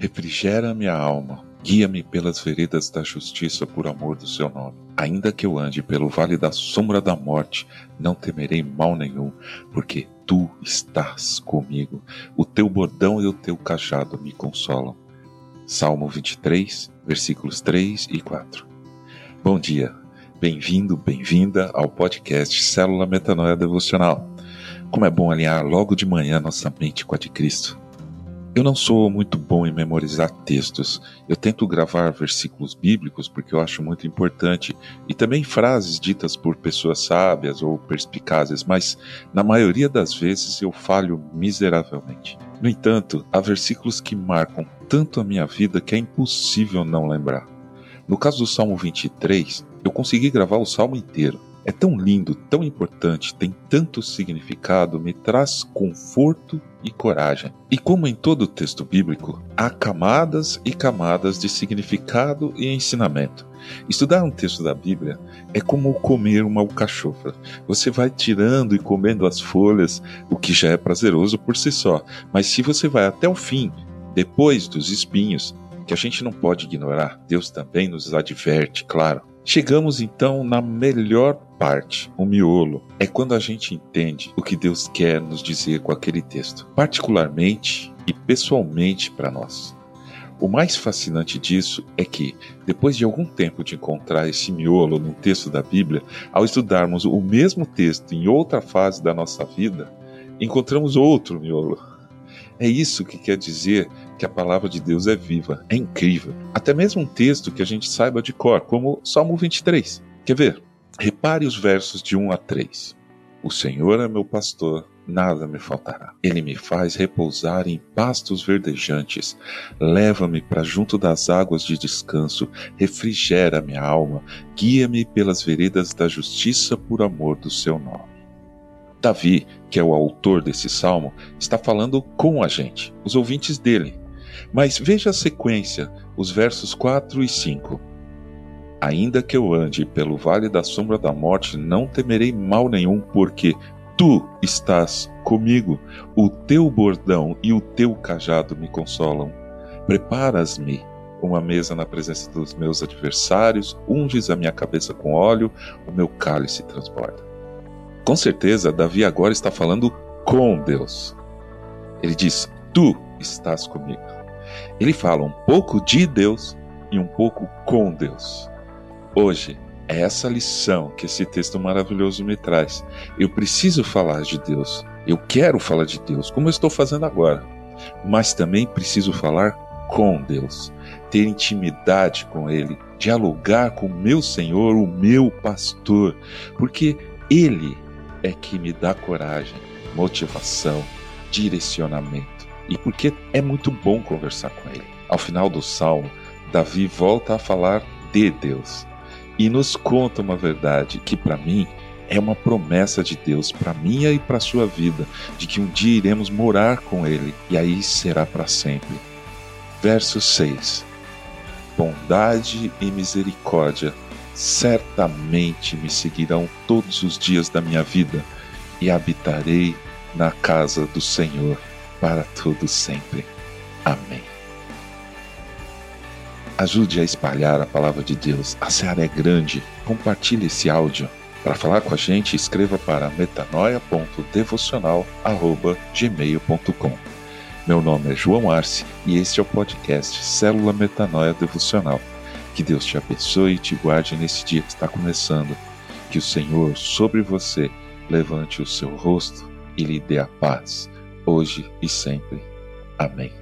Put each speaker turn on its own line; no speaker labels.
Refrigera minha alma, guia-me pelas veredas da justiça por amor do seu nome. Ainda que eu ande pelo vale da sombra da morte, não temerei mal nenhum, porque tu estás comigo. O teu bordão e o teu cajado me consolam. Salmo 23, versículos 3 e 4. Bom dia, bem-vindo, bem-vinda ao podcast Célula Metanoia Devocional. Como é bom alinhar logo de manhã nossa mente com a de Cristo. Eu não sou muito bom em memorizar textos. Eu tento gravar versículos bíblicos porque eu acho muito importante e também frases ditas por pessoas sábias ou perspicazes, mas na maioria das vezes eu falho miseravelmente. No entanto, há versículos que marcam tanto a minha vida que é impossível não lembrar. No caso do Salmo 23, eu consegui gravar o salmo inteiro. É tão lindo, tão importante, tem tanto significado, me traz conforto e coragem. E como em todo texto bíblico, há camadas e camadas de significado e ensinamento. Estudar um texto da Bíblia é como comer uma alcachofra. Você vai tirando e comendo as folhas, o que já é prazeroso por si só, mas se você vai até o fim, depois dos espinhos, que a gente não pode ignorar, Deus também nos adverte, claro. Chegamos então na melhor parte, o miolo. É quando a gente entende o que Deus quer nos dizer com aquele texto, particularmente e pessoalmente para nós. O mais fascinante disso é que, depois de algum tempo de encontrar esse miolo no texto da Bíblia, ao estudarmos o mesmo texto em outra fase da nossa vida, encontramos outro miolo. É isso que quer dizer que a palavra de Deus é viva, é incrível. Até mesmo um texto que a gente saiba de cor, como Salmo 23. Quer ver? Repare os versos de 1 a 3. O Senhor é meu pastor, nada me faltará. Ele me faz repousar em pastos verdejantes, leva-me para junto das águas de descanso, refrigera minha alma, guia-me pelas veredas da justiça por amor do seu nome. Davi, que é o autor desse salmo, está falando com a gente, os ouvintes dele. Mas veja a sequência, os versos 4 e 5. Ainda que eu ande pelo vale da sombra da morte, não temerei mal nenhum, porque tu estás comigo. O teu bordão e o teu cajado me consolam. Preparas-me uma mesa na presença dos meus adversários, unges a minha cabeça com óleo, o meu cálice transborda. Com certeza, Davi agora está falando com Deus. Ele diz: Tu estás comigo. Ele fala um pouco de Deus e um pouco com Deus. Hoje, é essa lição que esse texto maravilhoso me traz. Eu preciso falar de Deus. Eu quero falar de Deus, como eu estou fazendo agora. Mas também preciso falar com Deus, ter intimidade com Ele, dialogar com o meu Senhor, o meu pastor, porque Ele é que me dá coragem, motivação, direcionamento. E porque é muito bom conversar com ele. Ao final do salmo, Davi volta a falar de Deus e nos conta uma verdade que para mim é uma promessa de Deus para minha e para sua vida, de que um dia iremos morar com ele e aí será para sempre. Verso 6. Bondade e misericórdia certamente me seguirão todos os dias da minha vida e habitarei na casa do Senhor para todo sempre. Amém. Ajude a espalhar a palavra de Deus. A seara é grande. Compartilhe esse áudio. Para falar com a gente, escreva para metanoia.devocional@gmail.com. Meu nome é João Arce e este é o podcast Célula Metanoia Devocional. Que Deus te abençoe e te guarde nesse dia que está começando. Que o Senhor sobre você levante o seu rosto e lhe dê a paz, hoje e sempre. Amém.